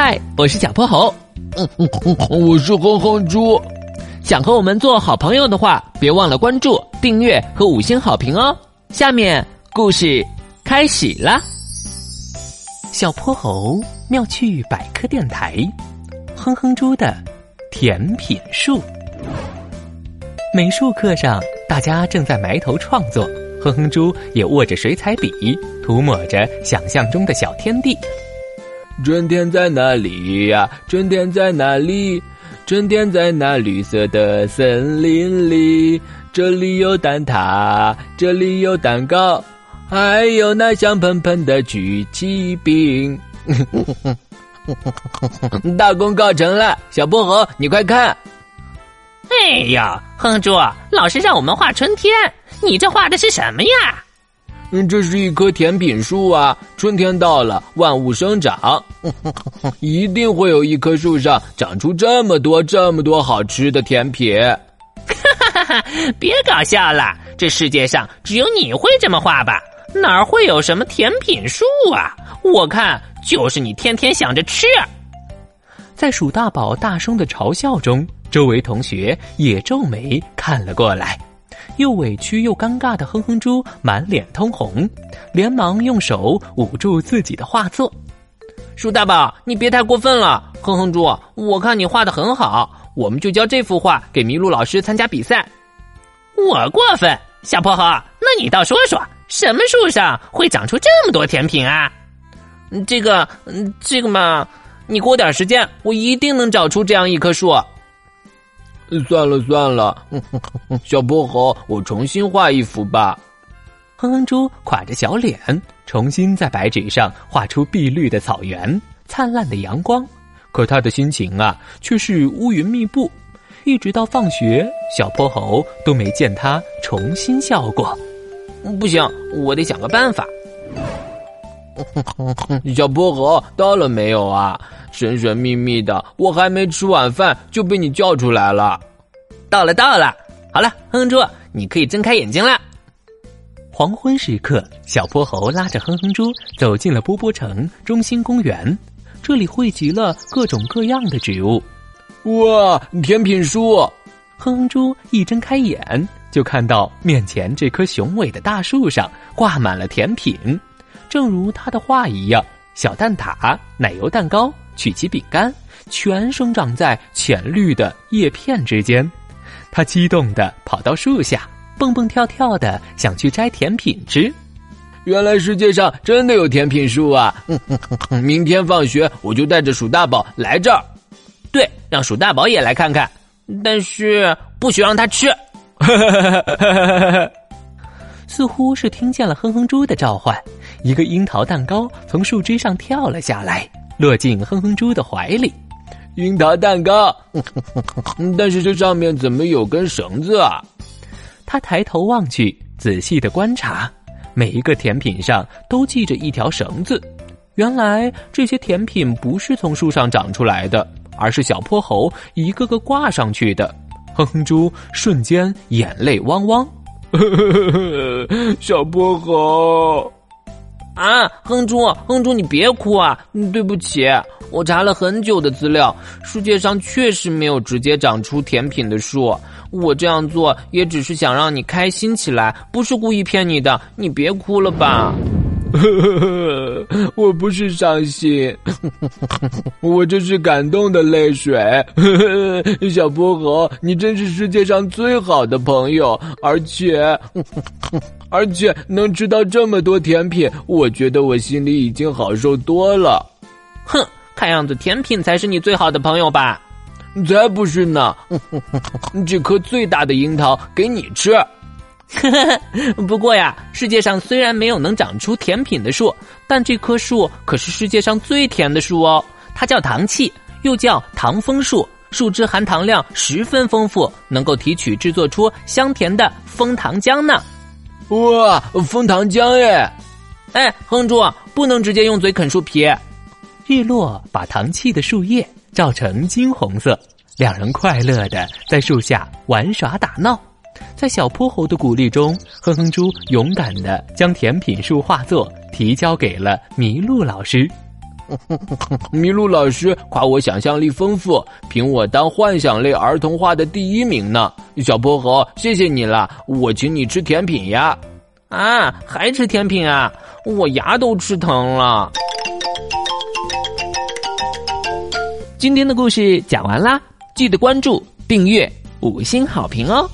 嗨，我是小泼猴。嗯嗯嗯，我是哼哼猪。想和我们做好朋友的话，别忘了关注、订阅和五星好评哦。下面故事开始啦。小泼猴妙趣百科电台，哼哼猪的甜品树。美术课上，大家正在埋头创作，哼哼猪也握着水彩笔，涂抹着想象中的小天地。春天在哪里呀？春天在哪里？春天在那绿色的森林里，这里有蛋挞，这里有蛋糕，还有那香喷喷的曲奇饼。大功告成了，小薄荷，你快看！哎呀，哼猪，老师让我们画春天，你这画的是什么呀？嗯，这是一棵甜品树啊！春天到了，万物生长，一定会有一棵树上长出这么多、这么多好吃的甜品。哈哈哈！别搞笑了，这世界上只有你会这么画吧？哪会有什么甜品树啊？我看就是你天天想着吃。在鼠大宝、大声的嘲笑中，周围同学也皱眉看了过来。又委屈又尴尬的哼哼猪满脸通红，连忙用手捂住自己的画作。鼠大宝，你别太过分了。哼哼猪，我看你画的很好，我们就交这幅画给麋鹿老师参加比赛。我过分？小泼猴，那你倒说说，什么树上会长出这么多甜品啊？这个，这个嘛，你给我点时间，我一定能找出这样一棵树。算了算了，小泼猴，我重新画一幅吧。哼哼猪垮着小脸，重新在白纸上画出碧绿的草原、灿烂的阳光。可他的心情啊，却是乌云密布。一直到放学，小泼猴都没见他重新笑过。不行，我得想个办法。小泼猴到了没有啊？神神秘秘的，我还没吃晚饭就被你叫出来了。到了，到了。好了，哼哼猪，你可以睁开眼睛了。黄昏时刻，小泼猴拉着哼哼猪走进了波波城中心公园。这里汇集了各种各样的植物。哇，甜品树！哼哼猪一睁开眼，就看到面前这棵雄伟的大树上挂满了甜品，正如他的话一样，小蛋挞、奶油蛋糕。曲奇饼干全生长在浅绿的叶片之间，他激动地跑到树下，蹦蹦跳跳的想去摘甜品吃。原来世界上真的有甜品树啊！明天放学我就带着鼠大宝来这儿。对，让鼠大宝也来看看，但是不许让他吃。似乎是听见了哼哼猪的召唤，一个樱桃蛋糕从树枝上跳了下来。落进哼哼猪的怀里，樱桃蛋糕，但是这上面怎么有根绳子啊？他抬头望去，仔细的观察，每一个甜品上都系着一条绳子。原来这些甜品不是从树上长出来的，而是小泼猴一个个挂上去的。哼哼猪瞬间眼泪汪汪，小泼猴。啊，哼猪，哼猪，你别哭啊！对不起，我查了很久的资料，世界上确实没有直接长出甜品的树。我这样做也只是想让你开心起来，不是故意骗你的。你别哭了吧。我不是伤心，我这是感动的泪水。小薄荷，你真是世界上最好的朋友，而且，而且能吃到这么多甜品，我觉得我心里已经好受多了。哼，看样子甜品才是你最好的朋友吧？才不是呢！这颗最大的樱桃给你吃。不过呀，世界上虽然没有能长出甜品的树，但这棵树可是世界上最甜的树哦。它叫糖气，又叫糖枫树，树枝含糖量十分丰富，能够提取制作出香甜的枫糖浆呢。哇，枫糖浆耶！哎，哼猪，不能直接用嘴啃树皮。日落把糖气的树叶照成金红色，两人快乐的在树下玩耍打闹。在小泼猴的鼓励中，哼哼猪勇敢的将甜品树画作提交给了麋鹿老师。麋鹿老师夸我想象力丰富，评我当幻想类儿童画的第一名呢。小泼猴，谢谢你了，我请你吃甜品呀。啊，还吃甜品啊？我牙都吃疼了。今天的故事讲完啦，记得关注、订阅、五星好评哦。